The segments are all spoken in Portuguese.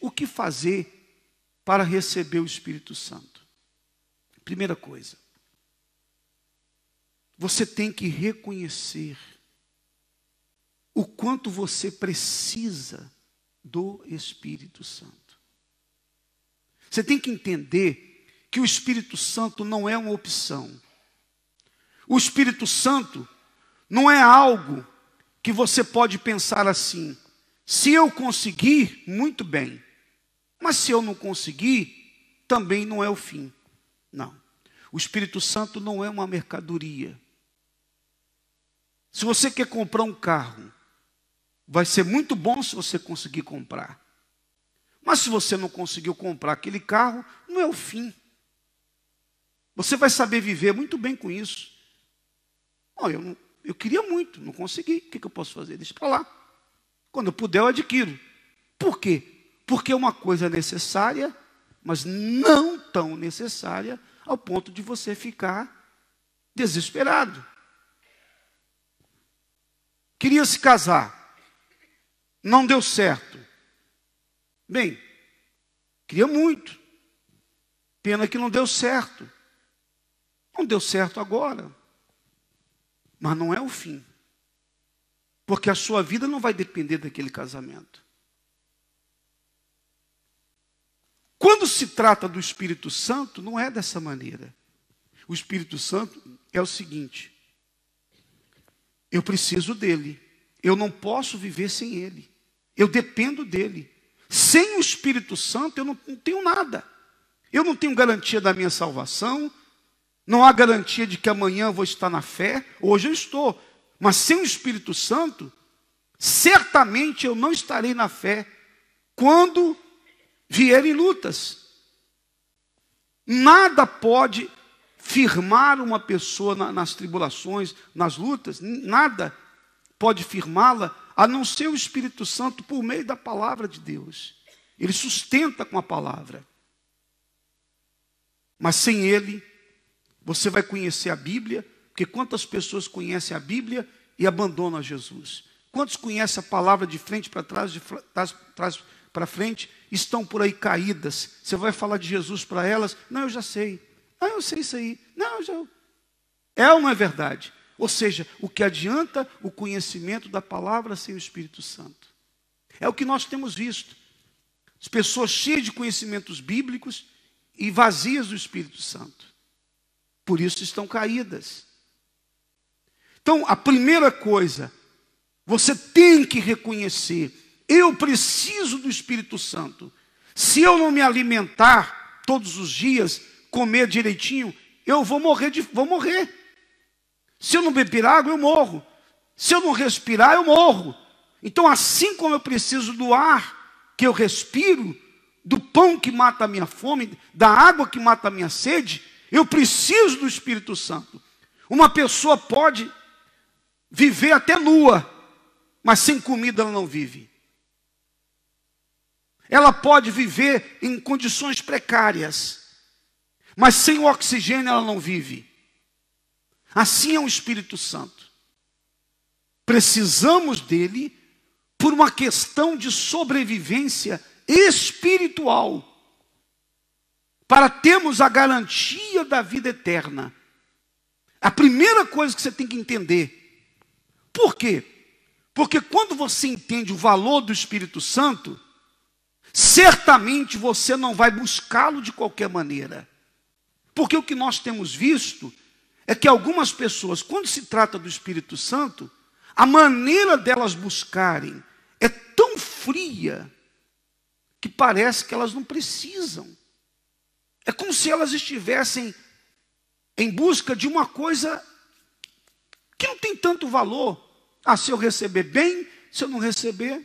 o que fazer para receber o Espírito Santo? Primeira coisa, você tem que reconhecer o quanto você precisa do Espírito Santo. Você tem que entender que o Espírito Santo não é uma opção. O Espírito Santo não é algo que você pode pensar assim: se eu conseguir, muito bem. Mas se eu não conseguir, também não é o fim. Não. O Espírito Santo não é uma mercadoria. Se você quer comprar um carro, vai ser muito bom se você conseguir comprar. Mas se você não conseguiu comprar aquele carro, não é o fim. Você vai saber viver muito bem com isso. Oh, eu, não, eu queria muito, não consegui. O que, que eu posso fazer? Deixa para lá. Quando eu puder, eu adquiro. Por quê? Porque é uma coisa necessária, mas não tão necessária ao ponto de você ficar desesperado. Queria se casar, não deu certo. Bem, queria muito. Pena que não deu certo. Não deu certo agora. Mas não é o fim. Porque a sua vida não vai depender daquele casamento. Quando se trata do Espírito Santo, não é dessa maneira. O Espírito Santo é o seguinte: eu preciso dele. Eu não posso viver sem ele. Eu dependo dele. Sem o Espírito Santo, eu não, não tenho nada. Eu não tenho garantia da minha salvação. Não há garantia de que amanhã eu vou estar na fé. Hoje eu estou. Mas sem o Espírito Santo, certamente eu não estarei na fé quando vierem lutas. Nada pode firmar uma pessoa na, nas tribulações, nas lutas, nada pode firmá-la a não ser o Espírito Santo por meio da palavra de Deus. Ele sustenta com a palavra. Mas sem ele, você vai conhecer a Bíblia, porque quantas pessoas conhecem a Bíblia e abandonam a Jesus? Quantos conhecem a palavra de frente para trás, de trás para frente, estão por aí caídas? Você vai falar de Jesus para elas? Não, eu já sei. Ah, eu sei isso aí. Não, já. É ou não é verdade? Ou seja, o que adianta o conhecimento da palavra sem o Espírito Santo? É o que nós temos visto. As pessoas cheias de conhecimentos bíblicos e vazias do Espírito Santo. Por isso estão caídas. Então, a primeira coisa, você tem que reconhecer: eu preciso do Espírito Santo. Se eu não me alimentar todos os dias, comer direitinho, eu vou morrer, de, vou morrer. Se eu não beber água, eu morro. Se eu não respirar, eu morro. Então, assim como eu preciso do ar que eu respiro, do pão que mata a minha fome, da água que mata a minha sede, eu preciso do Espírito Santo. Uma pessoa pode viver até nua, mas sem comida ela não vive. Ela pode viver em condições precárias, mas sem o oxigênio ela não vive. Assim é o Espírito Santo. Precisamos dele por uma questão de sobrevivência espiritual, para termos a garantia da vida eterna. A primeira coisa que você tem que entender. Por quê? Porque quando você entende o valor do Espírito Santo, certamente você não vai buscá-lo de qualquer maneira. Porque o que nós temos visto é que algumas pessoas, quando se trata do Espírito Santo, a maneira delas buscarem é tão fria que parece que elas não precisam. É como se elas estivessem em busca de uma coisa que não tem tanto valor. Ah, se eu receber bem, se eu não receber,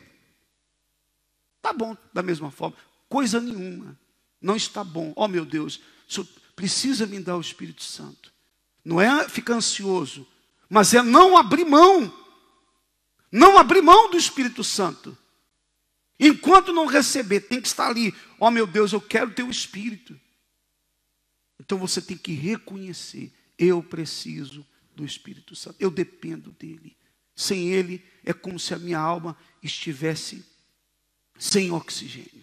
tá bom, da mesma forma. Coisa nenhuma. Não está bom. Oh meu Deus, precisa me dar o Espírito Santo. Não é ficar ansioso, mas é não abrir mão. Não abrir mão do Espírito Santo. Enquanto não receber, tem que estar ali. Oh, meu Deus, eu quero o Espírito. Então você tem que reconhecer: eu preciso do Espírito Santo, eu dependo dele. Sem ele, é como se a minha alma estivesse sem oxigênio.